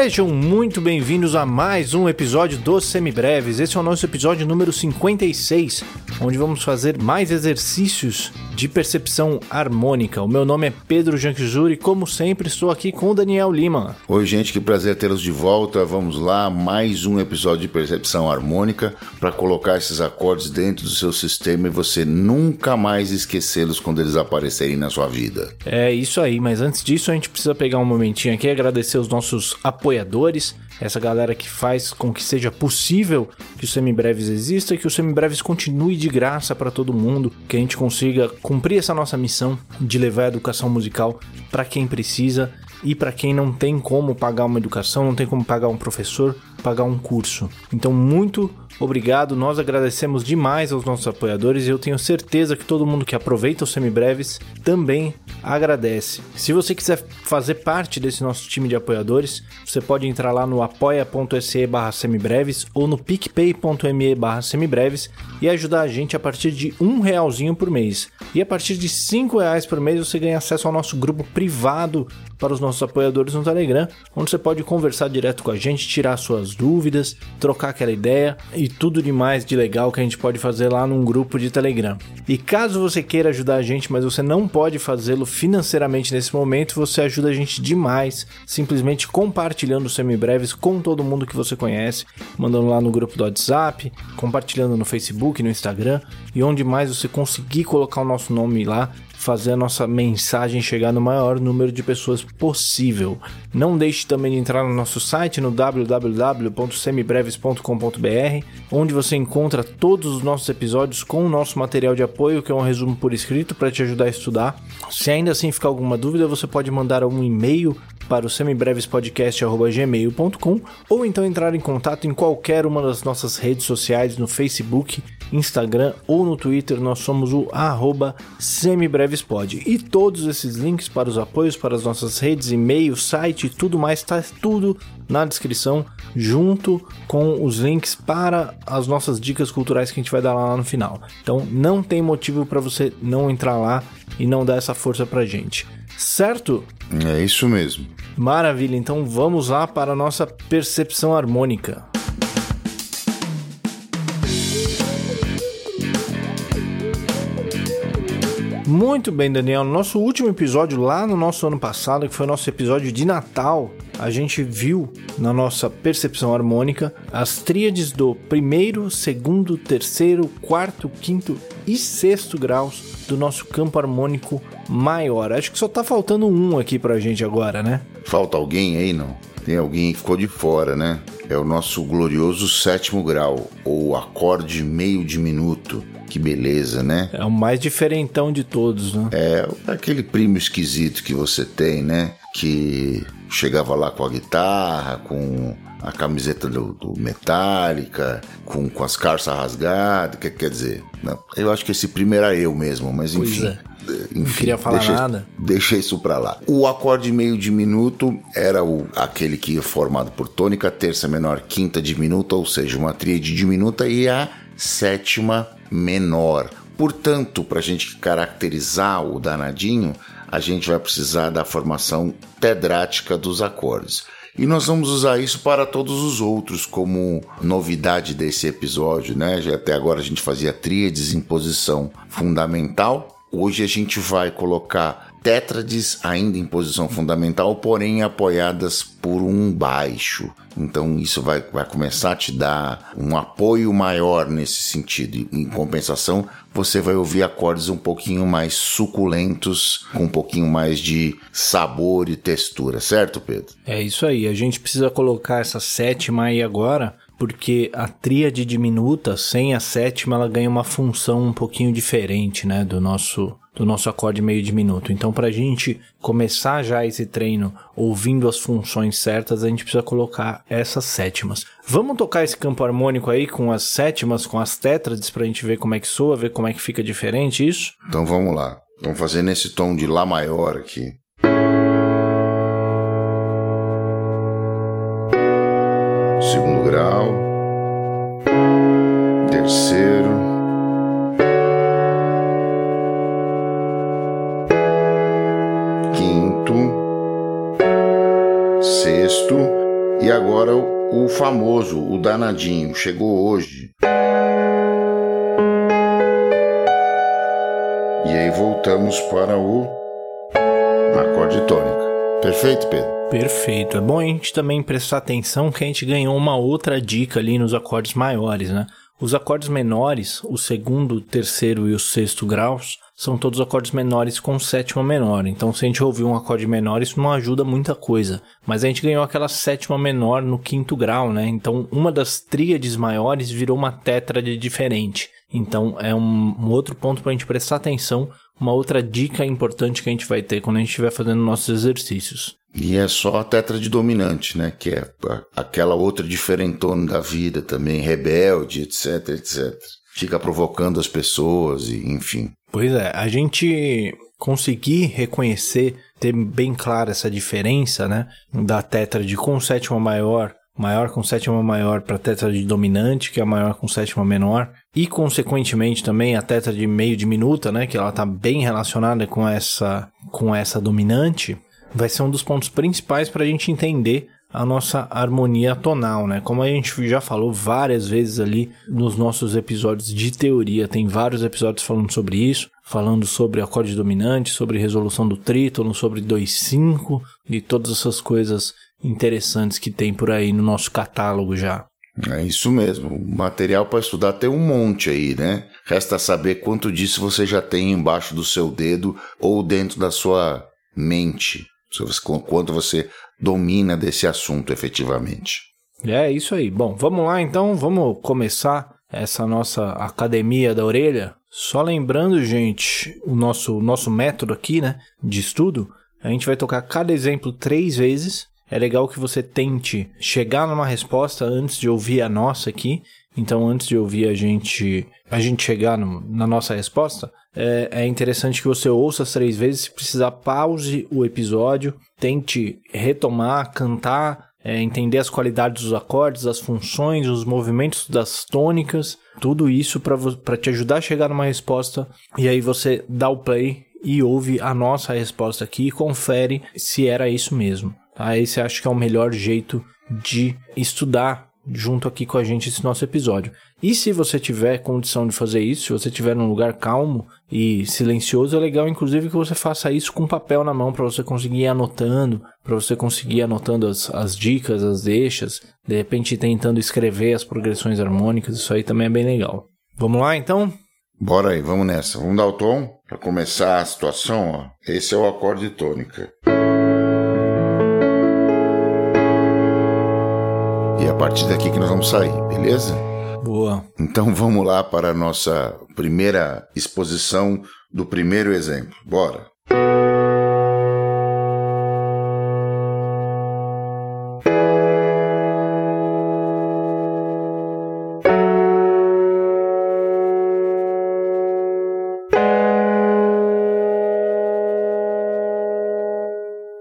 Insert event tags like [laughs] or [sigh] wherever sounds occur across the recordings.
Sejam muito bem-vindos a mais um episódio dos Semibreves. Esse é o nosso episódio número 56, onde vamos fazer mais exercícios de percepção harmônica. O meu nome é Pedro Janquijuri e, como sempre, estou aqui com o Daniel Lima. Oi, gente, que prazer tê-los de volta. Vamos lá, mais um episódio de percepção harmônica para colocar esses acordes dentro do seu sistema e você nunca mais esquecê-los quando eles aparecerem na sua vida. É isso aí, mas antes disso, a gente precisa pegar um momentinho aqui e agradecer os nossos apoiadores, essa galera que faz com que seja possível que o Semibreves exista e que o Semibreves continue de graça para todo mundo, que a gente consiga cumprir essa nossa missão de levar a educação musical para quem precisa e para quem não tem como pagar uma educação, não tem como pagar um professor, pagar um curso. Então, muito obrigado. Nós agradecemos demais aos nossos apoiadores e eu tenho certeza que todo mundo que aproveita os semibreves também agradece. Se você quiser fazer parte desse nosso time de apoiadores, você pode entrar lá no apoia.se barra semibreves ou no picpay.me barra semibreves e ajudar a gente a partir de um realzinho por mês. E a partir de cinco reais por mês você ganha acesso ao nosso grupo privado para os nossos apoiadores no Telegram, onde você pode conversar direto com a gente, tirar suas dúvidas, trocar aquela ideia e tudo demais de legal que a gente pode fazer lá num grupo de Telegram. E caso você queira ajudar a gente, mas você não pode fazê-lo financeiramente nesse momento, você ajuda a gente demais, simplesmente compartilhando semibreves com todo mundo que você conhece, mandando lá no grupo do WhatsApp, compartilhando no Facebook, no Instagram e onde mais você conseguir colocar o nosso nome lá fazer a nossa mensagem chegar no maior número de pessoas possível. Não deixe também de entrar no nosso site no www.semibreves.com.br, onde você encontra todos os nossos episódios com o nosso material de apoio, que é um resumo por escrito para te ajudar a estudar. Se ainda assim ficar alguma dúvida, você pode mandar um e-mail para o semibrevespodcast.gmail.com ou então entrar em contato em qualquer uma das nossas redes sociais no Facebook, Instagram ou no Twitter. Nós somos o arroba semibrevespod. E todos esses links para os apoios, para as nossas redes, e-mail, site e tudo mais, está tudo na descrição, junto com os links para as nossas dicas culturais que a gente vai dar lá no final. Então não tem motivo para você não entrar lá e não dar essa força pra gente. Certo? É isso mesmo. Maravilha, então vamos lá para a nossa percepção harmônica. Muito bem, Daniel. No nosso último episódio, lá no nosso ano passado, que foi o nosso episódio de Natal, a gente viu na nossa percepção harmônica as tríades do primeiro, segundo, terceiro, quarto, quinto e sexto graus do nosso campo harmônico maior. Acho que só tá faltando um aqui pra gente agora, né? Falta alguém aí, não? Tem alguém que ficou de fora, né? É o nosso glorioso sétimo grau, ou acorde meio diminuto. Que beleza, né? É o mais diferentão de todos, né? É aquele primo esquisito que você tem, né? Que chegava lá com a guitarra, com a camiseta do, do Metallica, com, com as calças rasgadas, que, quer dizer, não, eu acho que esse primo era eu mesmo, mas enfim. É. Enfim, não queria falar deixa, nada. Deixa isso pra lá. O acorde meio diminuto era o, aquele que é formado por tônica, terça menor, quinta diminuta, ou seja, uma tríade diminuta e a sétima menor. Portanto, para a gente caracterizar o danadinho, a gente vai precisar da formação tedrática dos acordes. E nós vamos usar isso para todos os outros, como novidade desse episódio, né? Já até agora a gente fazia tríades em posição fundamental. Hoje a gente vai colocar tétrades ainda em posição fundamental, porém apoiadas por um baixo. Então isso vai, vai começar a te dar um apoio maior nesse sentido. Em compensação, você vai ouvir acordes um pouquinho mais suculentos, com um pouquinho mais de sabor e textura, certo, Pedro? É isso aí. A gente precisa colocar essa sétima aí agora porque a tríade diminuta, sem a sétima, ela ganha uma função um pouquinho diferente, né, do nosso do nosso acorde meio diminuto. Então, para a gente começar já esse treino ouvindo as funções certas, a gente precisa colocar essas sétimas. Vamos tocar esse campo harmônico aí com as sétimas, com as tétrades, para a gente ver como é que soa, ver como é que fica diferente isso? Então vamos lá. Vamos fazer nesse tom de Lá maior aqui. Grau. Terceiro. Quinto. Sexto. agora o, o famoso, o danadinho, chegou hoje. E aí voltamos para o acorde tônica. Perfeito, Pedro? Perfeito. É bom a gente também prestar atenção que a gente ganhou uma outra dica ali nos acordes maiores, né? Os acordes menores, o segundo, o terceiro e o sexto graus, são todos acordes menores com sétima menor. Então, se a gente ouvir um acorde menor, isso não ajuda muita coisa. Mas a gente ganhou aquela sétima menor no quinto grau, né? Então, uma das tríades maiores virou uma tétrade diferente. Então, é um, um outro ponto para a gente prestar atenção, uma outra dica importante que a gente vai ter quando a gente estiver fazendo nossos exercícios. E é só a tétrade dominante, né? Que é aquela outra diferentona da vida também, rebelde, etc, etc. Fica provocando as pessoas e enfim. Pois é, a gente conseguir reconhecer, ter bem clara essa diferença, né? Da tétrade com sétima maior, maior com sétima maior para tétrade dominante, que é a maior com sétima menor, e consequentemente também a tétrade meio diminuta, né? Que ela está bem relacionada com essa, com essa dominante vai ser um dos pontos principais para a gente entender a nossa harmonia tonal, né? Como a gente já falou várias vezes ali nos nossos episódios de teoria, tem vários episódios falando sobre isso, falando sobre acorde dominante, sobre resolução do trítono, sobre 2/5 e todas essas coisas interessantes que tem por aí no nosso catálogo já. É isso mesmo. Material para estudar tem um monte aí, né? Resta saber quanto disso você já tem embaixo do seu dedo ou dentro da sua mente quanto você domina desse assunto efetivamente. É isso aí. Bom, vamos lá então, vamos começar essa nossa academia da orelha. Só lembrando, gente, o nosso, nosso método aqui, né, de estudo, a gente vai tocar cada exemplo três vezes. É legal que você tente chegar numa resposta antes de ouvir a nossa aqui. Então, antes de ouvir a gente, a gente chegar no, na nossa resposta, é, é interessante que você ouça as três vezes. Se precisar, pause o episódio, tente retomar, cantar, é, entender as qualidades dos acordes, as funções, os movimentos das tônicas, tudo isso para te ajudar a chegar numa resposta. E aí você dá o play e ouve a nossa resposta aqui e confere se era isso mesmo. Aí você acha que é o melhor jeito de estudar junto aqui com a gente esse nosso episódio. E se você tiver condição de fazer isso, se você estiver num lugar calmo e silencioso, é legal inclusive que você faça isso com papel na mão para você conseguir ir anotando, para você conseguir ir anotando as, as dicas, as deixas, de repente tentando escrever as progressões harmônicas, isso aí também é bem legal. Vamos lá então? Bora aí, vamos nessa. Vamos dar o tom para começar a situação, ó. Esse é o acorde tônica. E a partir daqui que nós vamos sair, beleza? Boa. Então vamos lá para a nossa primeira exposição do primeiro exemplo. Bora.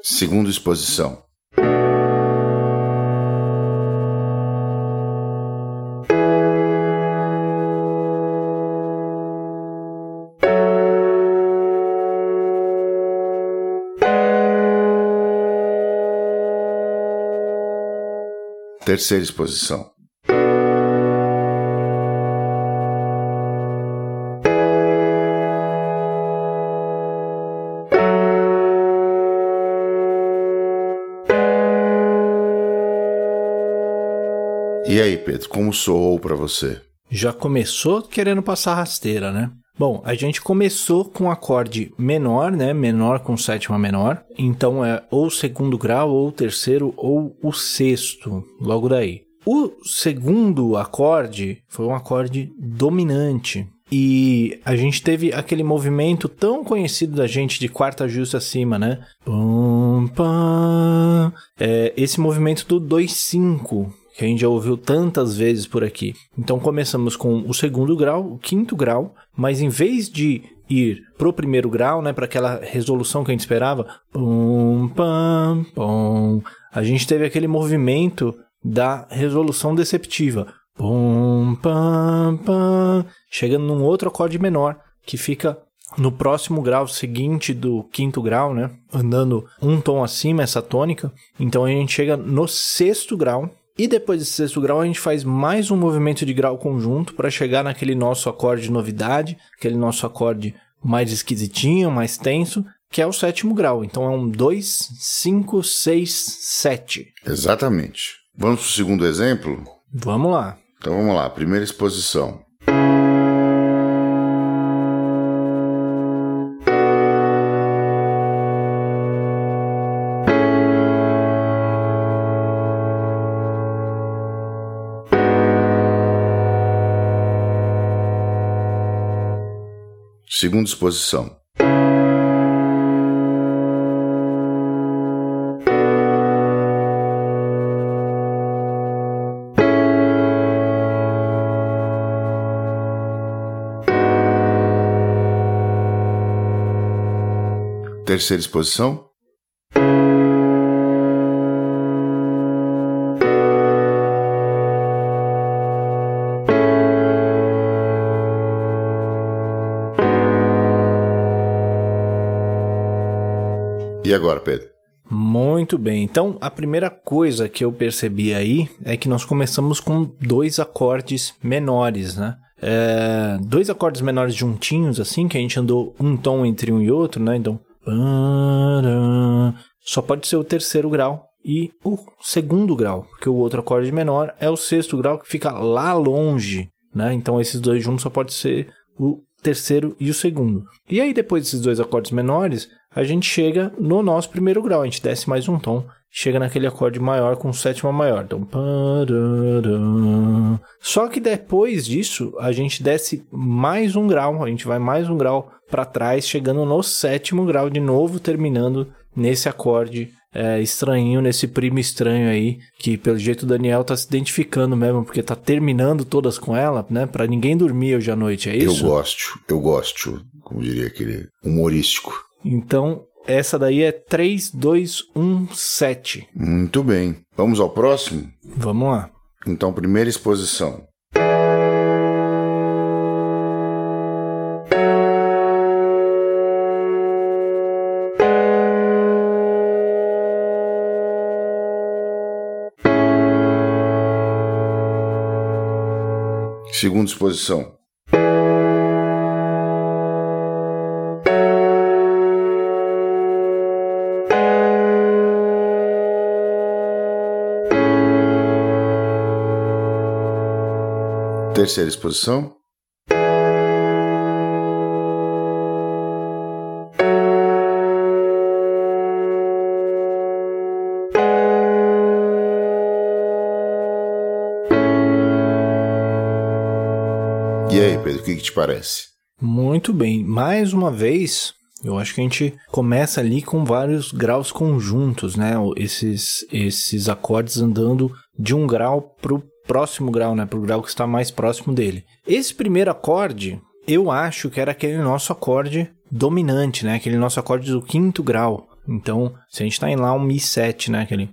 Segunda exposição. Terceira exposição. E aí, Pedro, como soou para você? Já começou querendo passar rasteira, né? Bom, a gente começou com acorde menor, né? Menor com sétima menor. Então é ou segundo grau, ou terceiro, ou o sexto, logo daí. O segundo acorde foi um acorde dominante. E a gente teve aquele movimento tão conhecido da gente de quarta justa acima, né? Pum, pum. É, esse movimento do 2-5, que a gente já ouviu tantas vezes por aqui. Então começamos com o segundo grau, o quinto grau, mas em vez de ir pro primeiro grau, né, para aquela resolução que a gente esperava, pum, pam, pum, a gente teve aquele movimento da resolução deceptiva, pum, pam, pam, chegando num outro acorde menor que fica no próximo grau seguinte do quinto grau, né? Andando um tom acima essa tônica. Então a gente chega no sexto grau. E depois desse sexto grau, a gente faz mais um movimento de grau conjunto para chegar naquele nosso acorde novidade, aquele nosso acorde mais esquisitinho, mais tenso, que é o sétimo grau. Então é um 2, 5, 6, 7. Exatamente. Vamos para o segundo exemplo? Vamos lá. Então vamos lá, primeira exposição. Segunda exposição. Terceira exposição. E agora, Pedro? Muito bem. Então, a primeira coisa que eu percebi aí é que nós começamos com dois acordes menores, né? É, dois acordes menores juntinhos, assim, que a gente andou um tom entre um e outro, né? Então, só pode ser o terceiro grau e o segundo grau, porque o outro acorde menor é o sexto grau que fica lá longe, né? Então, esses dois juntos só pode ser o terceiro e o segundo. E aí, depois desses dois acordes menores, a gente chega no nosso primeiro grau, a gente desce mais um tom, chega naquele acorde maior com sétima maior. Então, só que depois disso, a gente desce mais um grau, a gente vai mais um grau para trás, chegando no sétimo grau de novo, terminando nesse acorde é, estranhinho, nesse primo estranho aí, que pelo jeito o Daniel tá se identificando mesmo, porque tá terminando todas com ela, né? Para ninguém dormir hoje à noite, é isso? Eu gosto, eu gosto, como diria aquele humorístico. Então, essa daí é 3217. Muito bem. Vamos ao próximo? Vamos lá. Então, primeira exposição. Segunda exposição. Terceira exposição. E aí, Pedro, o que, que te parece? Muito bem. Mais uma vez, eu acho que a gente começa ali com vários graus conjuntos, né? Esses, esses acordes andando de um grau pro próximo grau, né? Pro grau que está mais próximo dele. Esse primeiro acorde, eu acho que era aquele nosso acorde dominante, né? Aquele nosso acorde do quinto grau. Então, se a gente tá em lá um Mi7, né? Aquele.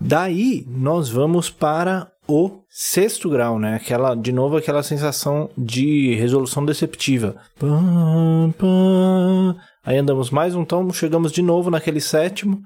Daí, nós vamos para o sexto grau, né? Aquela, de novo, aquela sensação de resolução deceptiva. Aí andamos mais um tom, chegamos de novo naquele sétimo.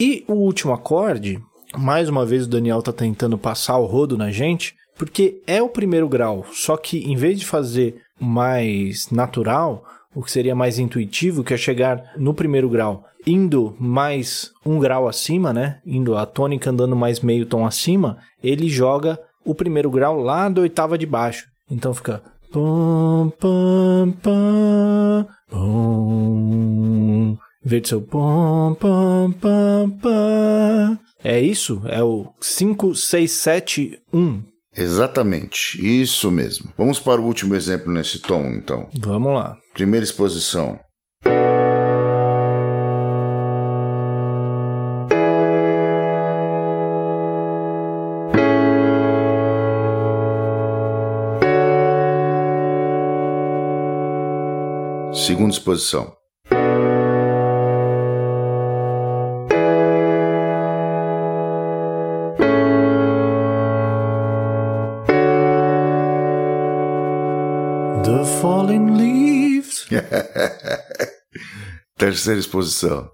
E o último acorde, mais uma vez o Daniel tá tentando passar o rodo na gente, porque é o primeiro grau, só que em vez de fazer mais natural, o que seria mais intuitivo, que é chegar no primeiro grau, indo mais um grau acima, né? Indo a tônica andando mais meio tom acima, ele joga o primeiro grau lá da oitava de baixo. Então fica Pum, pum, pum, pum. Em vez de ser o pum, pum, pum, pum. É isso? É o 5, 6, 7, 1. Exatamente, isso mesmo. Vamos para o último exemplo nesse tom, então. Vamos lá. Primeira exposição. Exposição The Fallen Leaves. [laughs] Terceira exposição.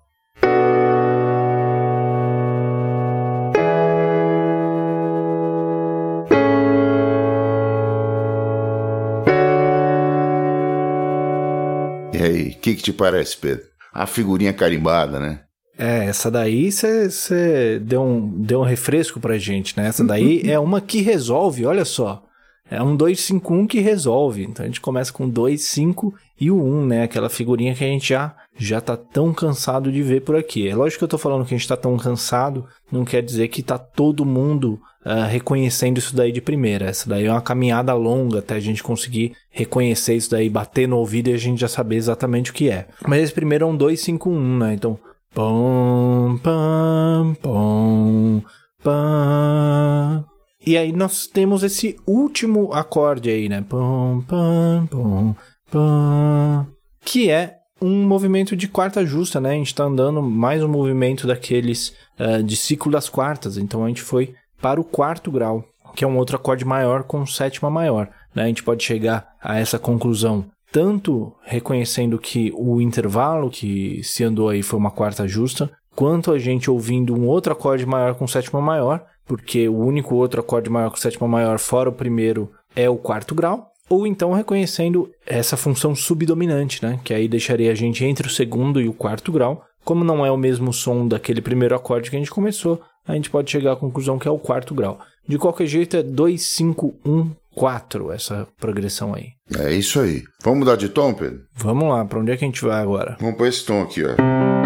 Que, que te parece, Pedro? A figurinha carimbada, né? É, essa daí você deu um, deu um refresco pra gente, né? Essa daí é uma que resolve, olha só. É um 251 que resolve. Então a gente começa com 2, 5 e o 1, né? Aquela figurinha que a gente já, já tá tão cansado de ver por aqui. É lógico que eu tô falando que a gente tá tão cansado, não quer dizer que tá todo mundo uh, reconhecendo isso daí de primeira. Essa daí é uma caminhada longa até a gente conseguir reconhecer isso daí, bater no ouvido e a gente já saber exatamente o que é. Mas esse primeiro é um 251, né? Então. Pom, pam, pom, pam. E aí nós temos esse último acorde aí, né? Pom, pam, pom, pam. Que é um movimento de quarta justa, né? A gente tá andando mais um movimento daqueles uh, de ciclo das quartas. Então a gente foi para o quarto grau, que é um outro acorde maior com sétima maior. Né? A gente pode chegar a essa conclusão tanto reconhecendo que o intervalo que se andou aí foi uma quarta justa, quanto a gente ouvindo um outro acorde maior com sétima maior, porque o único outro acorde maior com sétima maior fora o primeiro é o quarto grau, ou então reconhecendo essa função subdominante, né, que aí deixaria a gente entre o segundo e o quarto grau. Como não é o mesmo som daquele primeiro acorde que a gente começou, a gente pode chegar à conclusão que é o quarto grau. De qualquer jeito, é 2, 5, 1, 4 essa progressão aí. É isso aí. Vamos mudar de tom, Pedro? Vamos lá, para onde é que a gente vai agora? Vamos pôr esse tom aqui, ó.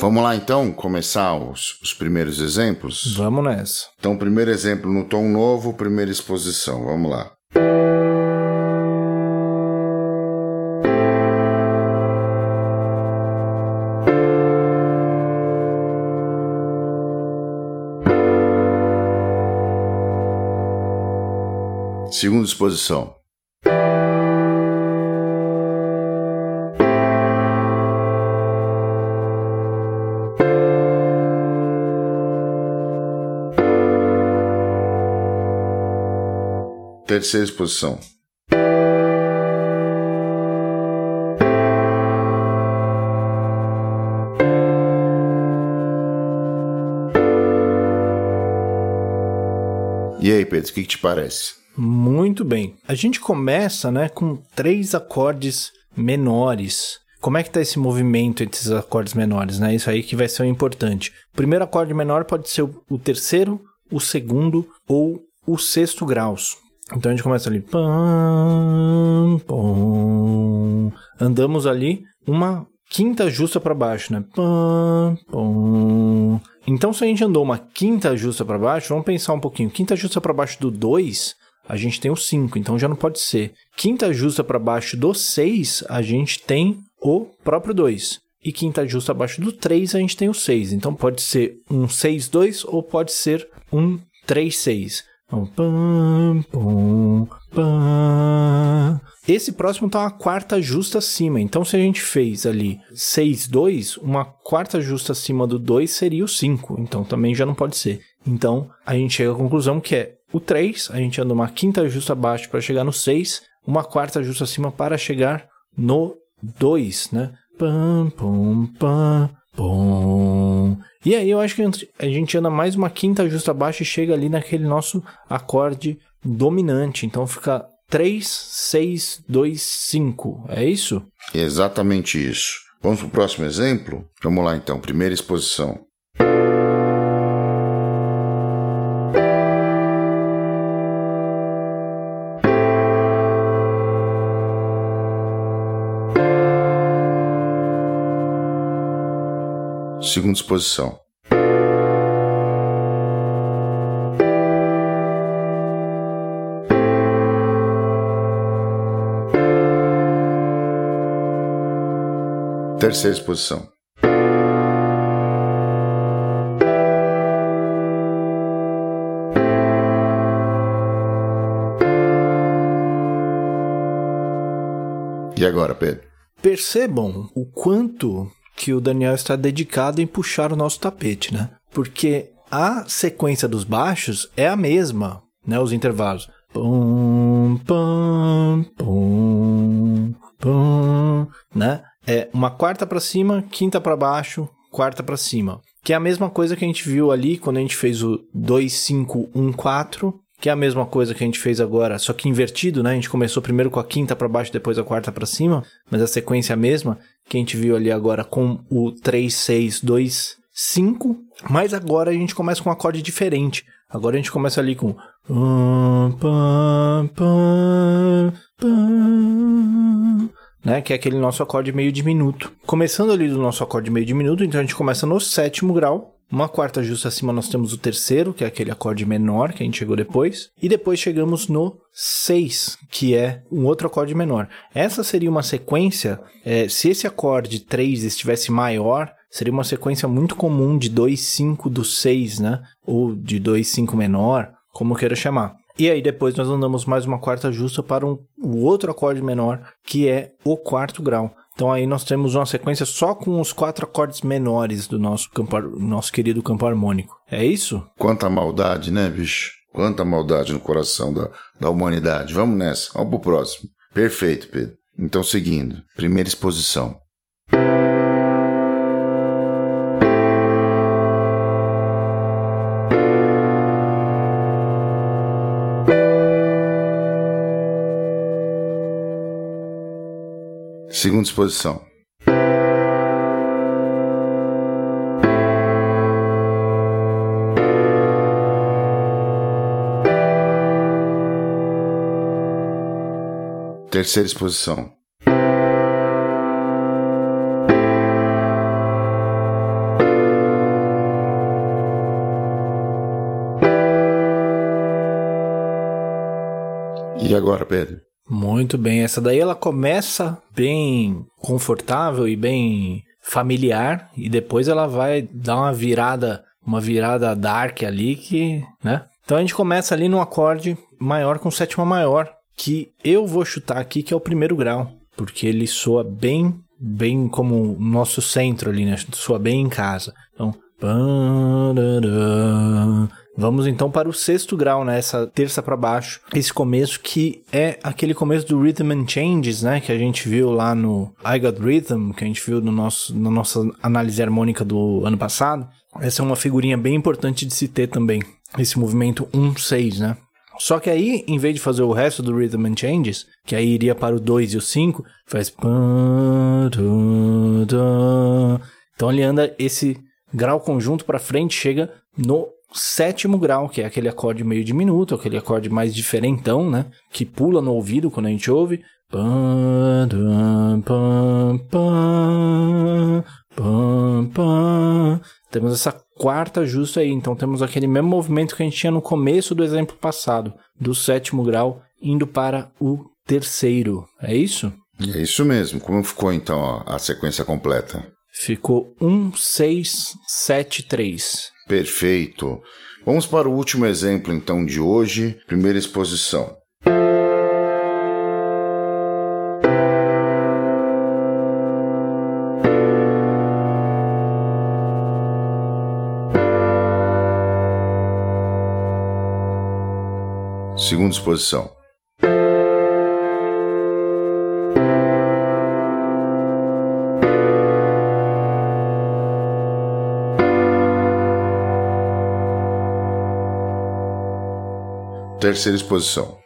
Vamos lá então começar os, os primeiros exemplos? Vamos nessa. Então, primeiro exemplo no tom novo, primeira exposição. Vamos lá. Segunda exposição. Terceira exposição. E aí, Pedro, o que, que te parece? Muito bem. A gente começa, né, com três acordes menores. Como é que tá esse movimento entre esses acordes menores, né? Isso aí que vai ser o importante. O primeiro acorde menor pode ser o terceiro, o segundo ou o sexto graus. Então a gente começa ali. Pam, pom. Andamos ali uma quinta justa para baixo, né? Pam, pom. Então se a gente andou uma quinta justa para baixo, vamos pensar um pouquinho. Quinta justa para baixo do 2, a gente tem o 5, então já não pode ser. Quinta justa para baixo do 6, a gente tem o próprio 2. E quinta justa abaixo do 3, a gente tem o 6. Então pode ser um 6-2 ou pode ser um 3-6. Esse próximo tá uma quarta justa acima. Então, se a gente fez ali 6, 2, uma quarta justa acima do 2 seria o 5. Então, também já não pode ser. Então, a gente chega à conclusão que é o 3, a gente anda uma quinta justa abaixo para chegar no 6, uma quarta justa acima para chegar no 2, né? Pam, pam, pam, pam. E aí eu acho que a gente anda mais uma quinta justa abaixo e chega ali naquele nosso acorde dominante. Então fica 3, 6, 2, 5. É isso? Exatamente isso. Vamos para o próximo exemplo? Vamos lá então, primeira exposição. Segunda exposição. Terceira exposição. E agora, Pedro? Percebam o quanto que o Daniel está dedicado em puxar o nosso tapete, né? Porque a sequência dos baixos é a mesma né? Os intervalos. Pum, pum, pum, pum, né? É uma quarta para cima, quinta para baixo, quarta para cima. Que é a mesma coisa que a gente viu ali quando a gente fez o 2, 5, 1, 4 que é a mesma coisa que a gente fez agora, só que invertido, né? A gente começou primeiro com a quinta para baixo, depois a quarta para cima, mas a sequência é a mesma que a gente viu ali agora com o 3 6 2 5, mas agora a gente começa com um acorde diferente. Agora a gente começa ali com né, que é aquele nosso acorde meio diminuto. Começando ali do nosso acorde meio diminuto, então a gente começa no sétimo grau, uma quarta justa acima nós temos o terceiro, que é aquele acorde menor que a gente chegou depois. E depois chegamos no 6, que é um outro acorde menor. Essa seria uma sequência, é, se esse acorde 3 estivesse maior, seria uma sequência muito comum de 2, 5 do 6, né? Ou de 2, 5 menor, como queira chamar. E aí depois nós andamos mais uma quarta justa para um, o outro acorde menor, que é o quarto grau. Então aí nós temos uma sequência só com os quatro acordes menores do nosso, campo, nosso querido campo harmônico. É isso? Quanta maldade, né, bicho? Quanta maldade no coração da, da humanidade. Vamos nessa. Vamos pro próximo. Perfeito, Pedro. Então, seguindo. Primeira exposição. Segunda exposição. Terceira exposição. E agora, Pedro? Muito bem, essa daí ela começa bem confortável e bem familiar e depois ela vai dar uma virada, uma virada dark ali que, né? Então a gente começa ali no acorde maior com sétima maior, que eu vou chutar aqui que é o primeiro grau, porque ele soa bem, bem como o nosso centro ali, né? Soa bem em casa. Então, Vamos então para o sexto grau, né? Essa terça para baixo. Esse começo que é aquele começo do Rhythm and Changes, né? Que a gente viu lá no I Got Rhythm, que a gente viu no nosso, na nossa análise harmônica do ano passado. Essa é uma figurinha bem importante de se ter também. Esse movimento 1-6, né? Só que aí, em vez de fazer o resto do Rhythm and Changes, que aí iria para o 2 e o 5, faz. Então ele anda esse grau conjunto para frente, chega no sétimo grau, que é aquele acorde meio diminuto, aquele acorde mais diferentão, né? Que pula no ouvido quando a gente ouve. Temos essa quarta justa aí, então temos aquele mesmo movimento que a gente tinha no começo do exemplo passado, do sétimo grau indo para o terceiro. É isso? É isso mesmo. Como ficou então a sequência completa? Ficou 1, 6, 7, 3. Perfeito. Vamos para o último exemplo então de hoje, primeira exposição. Segunda exposição. Terceira exposição.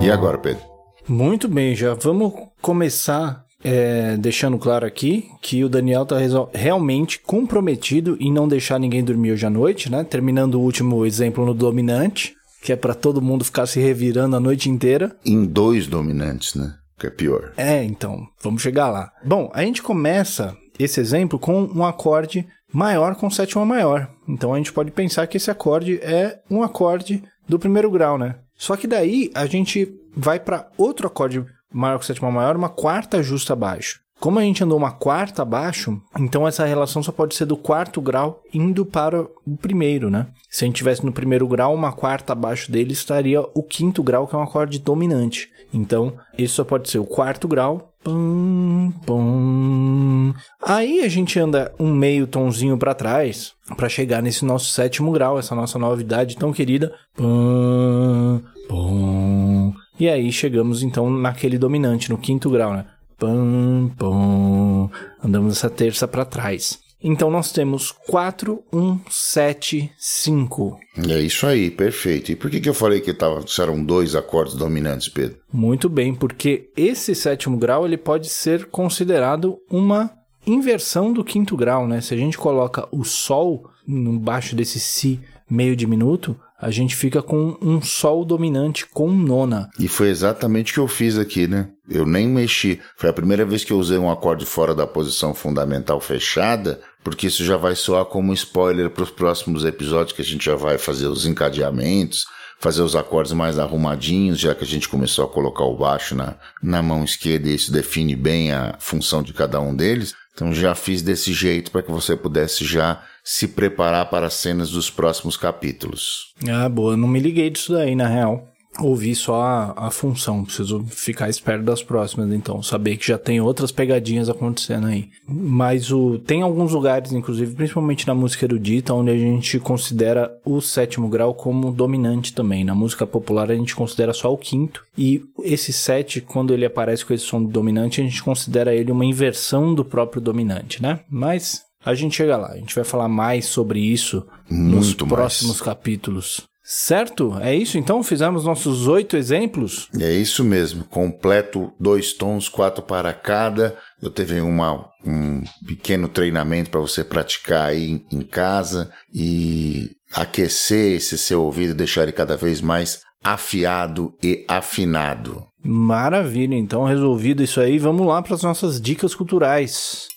E agora, Pedro? Muito bem, já vamos começar é, deixando claro aqui que o Daniel está realmente comprometido em não deixar ninguém dormir hoje à noite, né? Terminando o último exemplo no dominante que é para todo mundo ficar se revirando a noite inteira. Em dois dominantes, né? Que é pior. É, então, vamos chegar lá. Bom, a gente começa esse exemplo com um acorde maior com sétima maior. Então a gente pode pensar que esse acorde é um acorde do primeiro grau, né? Só que daí a gente vai para outro acorde maior com sétima maior, uma quarta justa abaixo. Como a gente andou uma quarta abaixo, então essa relação só pode ser do quarto grau indo para o primeiro, né? Se a gente tivesse no primeiro grau, uma quarta abaixo dele estaria o quinto grau, que é um acorde dominante. Então, isso só pode ser o quarto grau. Pum, pum. Aí a gente anda um meio tonzinho para trás para chegar nesse nosso sétimo grau, essa nossa novidade tão querida. Pum, pum. E aí chegamos então naquele dominante, no quinto grau, né? Pum, pum. Andamos essa terça para trás. Então nós temos 4, 1, 7, 5. É isso aí, perfeito. E por que, que eu falei que tava, eram dois acordes dominantes, Pedro? Muito bem, porque esse sétimo grau ele pode ser considerado uma inversão do quinto grau, né? Se a gente coloca o Sol embaixo desse Si meio diminuto, a gente fica com um Sol dominante com nona. E foi exatamente o que eu fiz aqui, né? Eu nem mexi. Foi a primeira vez que eu usei um acorde fora da posição fundamental fechada, porque isso já vai soar como spoiler para os próximos episódios que a gente já vai fazer os encadeamentos, fazer os acordes mais arrumadinhos, já que a gente começou a colocar o baixo na, na mão esquerda e isso define bem a função de cada um deles. Então já fiz desse jeito para que você pudesse já se preparar para as cenas dos próximos capítulos. Ah, boa, não me liguei disso daí, na real ouvir só a, a função. Preciso ficar esperto das próximas, então. Saber que já tem outras pegadinhas acontecendo aí. Mas o, tem alguns lugares, inclusive, principalmente na música erudita, onde a gente considera o sétimo grau como dominante também. Na música popular a gente considera só o quinto. E esse sete, quando ele aparece com esse som dominante, a gente considera ele uma inversão do próprio dominante, né? Mas a gente chega lá. A gente vai falar mais sobre isso Muito nos próximos mais. capítulos. Certo? É isso então? Fizemos nossos oito exemplos? É isso mesmo. Completo dois tons, quatro para cada. Eu teve uma, um pequeno treinamento para você praticar aí em casa e aquecer esse seu ouvido, deixar ele cada vez mais afiado e afinado. Maravilha, então resolvido isso aí, vamos lá para as nossas dicas culturais.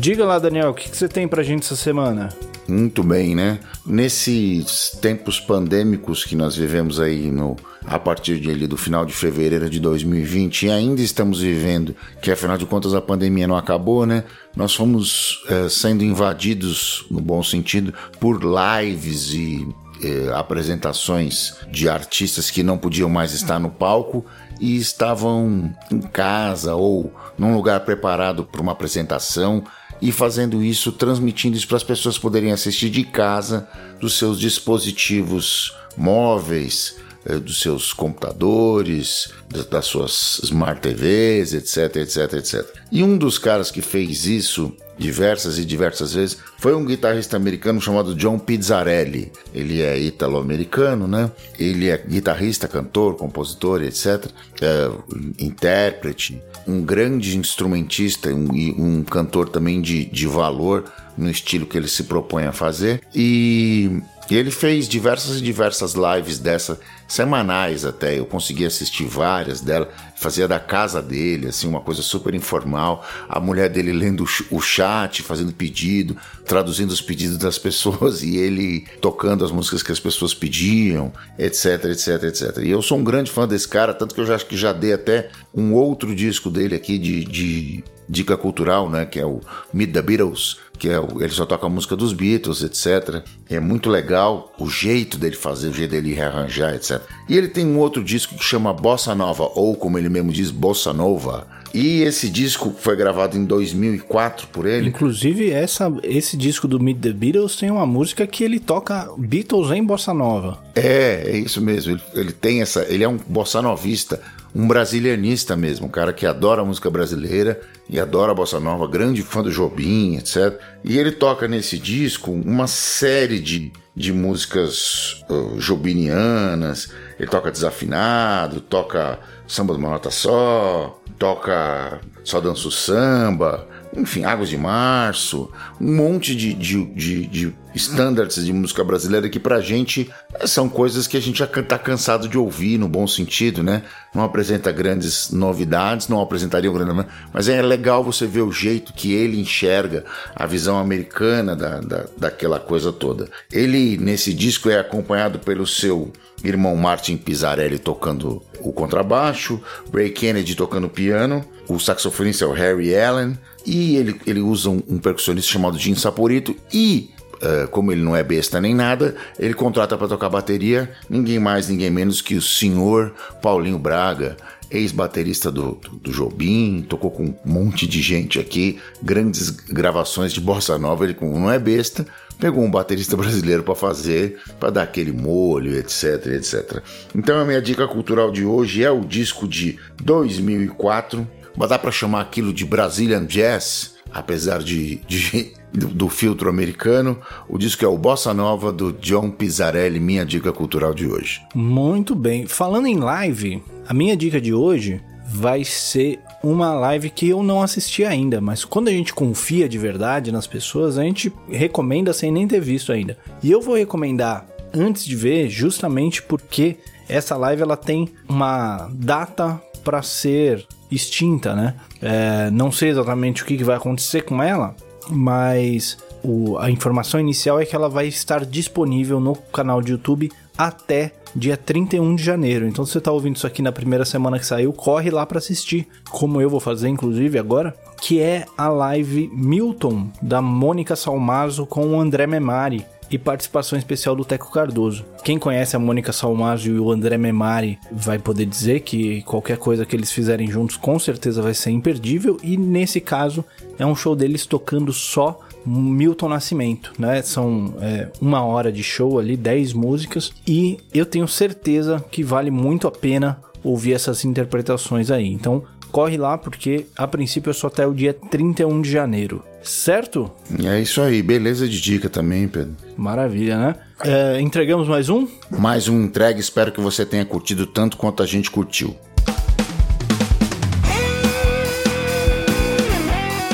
Diga lá, Daniel, o que, você tem pra gente essa semana? Muito bem, né? Nesses tempos pandêmicos que nós vivemos aí no, a partir de, ali, do final de fevereiro de 2020 e ainda estamos vivendo, que afinal de contas a pandemia não acabou, né? Nós fomos é, sendo invadidos, no bom sentido, por lives e é, apresentações de artistas que não podiam mais estar no palco e estavam em casa ou num lugar preparado para uma apresentação e fazendo isso, transmitindo isso para as pessoas poderem assistir de casa, dos seus dispositivos móveis, eh, dos seus computadores, das suas smart TVs, etc, etc, etc. E um dos caras que fez isso diversas e diversas vezes foi um guitarrista americano chamado John Pizzarelli. Ele é italo-americano, né? Ele é guitarrista, cantor, compositor, etc. É, intérprete, um grande instrumentista e um, um, cantor também de, de valor no estilo que ele se propõe a fazer. E e ele fez diversas e diversas lives dessa, semanais até. Eu consegui assistir várias dela. Fazia da casa dele, assim, uma coisa super informal. A mulher dele lendo o chat, fazendo pedido, traduzindo os pedidos das pessoas [laughs] e ele tocando as músicas que as pessoas pediam, etc, etc, etc. E eu sou um grande fã desse cara, tanto que eu já acho que já dei até um outro disco dele aqui de, de dica cultural, né? Que é o Meet the Beatles que é, ele só toca a música dos Beatles, etc. É muito legal o jeito dele fazer, o jeito dele rearranjar, etc. E ele tem um outro disco que chama Bossa Nova, ou como ele mesmo diz, Bossa Nova. E esse disco foi gravado em 2004 por ele. Inclusive, essa, esse disco do Meet the Beatles tem uma música que ele toca Beatles em Bossa Nova. É, é isso mesmo. Ele, ele tem essa. Ele é um bossa novista um brasilianista mesmo, um cara que adora a música brasileira e adora a bossa nova, grande fã do Jobim, etc. E ele toca nesse disco uma série de, de músicas uh, jobinianas. Ele toca desafinado, toca samba de uma nota só, toca só danço samba, enfim, Águas de Março, um monte de, de, de, de standards de música brasileira que pra gente são coisas que a gente já tá cansado de ouvir, no bom sentido, né? Não apresenta grandes novidades, não apresentaria um grande... Mas é legal você ver o jeito que ele enxerga a visão americana da, da, daquela coisa toda. Ele, nesse disco, é acompanhado pelo seu irmão Martin Pizzarelli tocando o contrabaixo, Ray Kennedy tocando piano, o saxofonista é o Harry Allen, e ele, ele usa um, um percussionista chamado Jim Saporito, e Uh, como ele não é besta nem nada, ele contrata para tocar bateria ninguém mais, ninguém menos que o senhor Paulinho Braga, ex-baterista do, do, do, Jobim, tocou com um monte de gente aqui, grandes gravações de bossa nova. Ele não é besta, pegou um baterista [laughs] brasileiro para fazer, para dar aquele molho, etc, etc. Então a minha dica cultural de hoje é o disco de 2004, mas dá para chamar aquilo de Brazilian Jazz, apesar de, de do, do, filtro americano. O disco é o Bossa Nova do John Pizzarelli, minha dica cultural de hoje. Muito bem. Falando em live, a minha dica de hoje vai ser uma live que eu não assisti ainda, mas quando a gente confia de verdade nas pessoas, a gente recomenda sem nem ter visto ainda. E eu vou recomendar antes de ver, justamente porque essa live ela tem uma data para ser extinta, né? É, não sei exatamente o que, que vai acontecer com ela, mas o, a informação inicial é que ela vai estar disponível no canal de YouTube até dia 31 de janeiro. Então, se você está ouvindo isso aqui na primeira semana que saiu, corre lá para assistir, como eu vou fazer, inclusive, agora, que é a live Milton da Mônica Salmazo com o André Memari e participação especial do Teco Cardoso. Quem conhece a Mônica Salmazo e o André Memari vai poder dizer que qualquer coisa que eles fizerem juntos com certeza vai ser imperdível e nesse caso é um show deles tocando só Milton Nascimento, né? São é, uma hora de show ali, 10 músicas, e eu tenho certeza que vale muito a pena ouvir essas interpretações aí. Então, corre lá porque a princípio é só até o dia 31 de janeiro, certo? É isso aí, beleza de dica também, Pedro. Maravilha, né? É, entregamos mais um? Mais um entregue, espero que você tenha curtido tanto quanto a gente curtiu.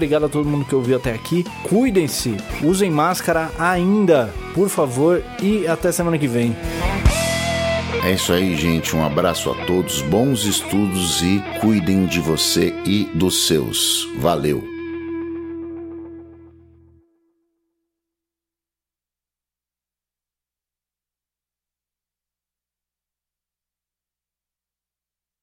obrigado a todo mundo que ouviu até aqui. Cuidem-se, usem máscara ainda, por favor, e até semana que vem. É isso aí, gente. Um abraço a todos, bons estudos e cuidem de você e dos seus. Valeu!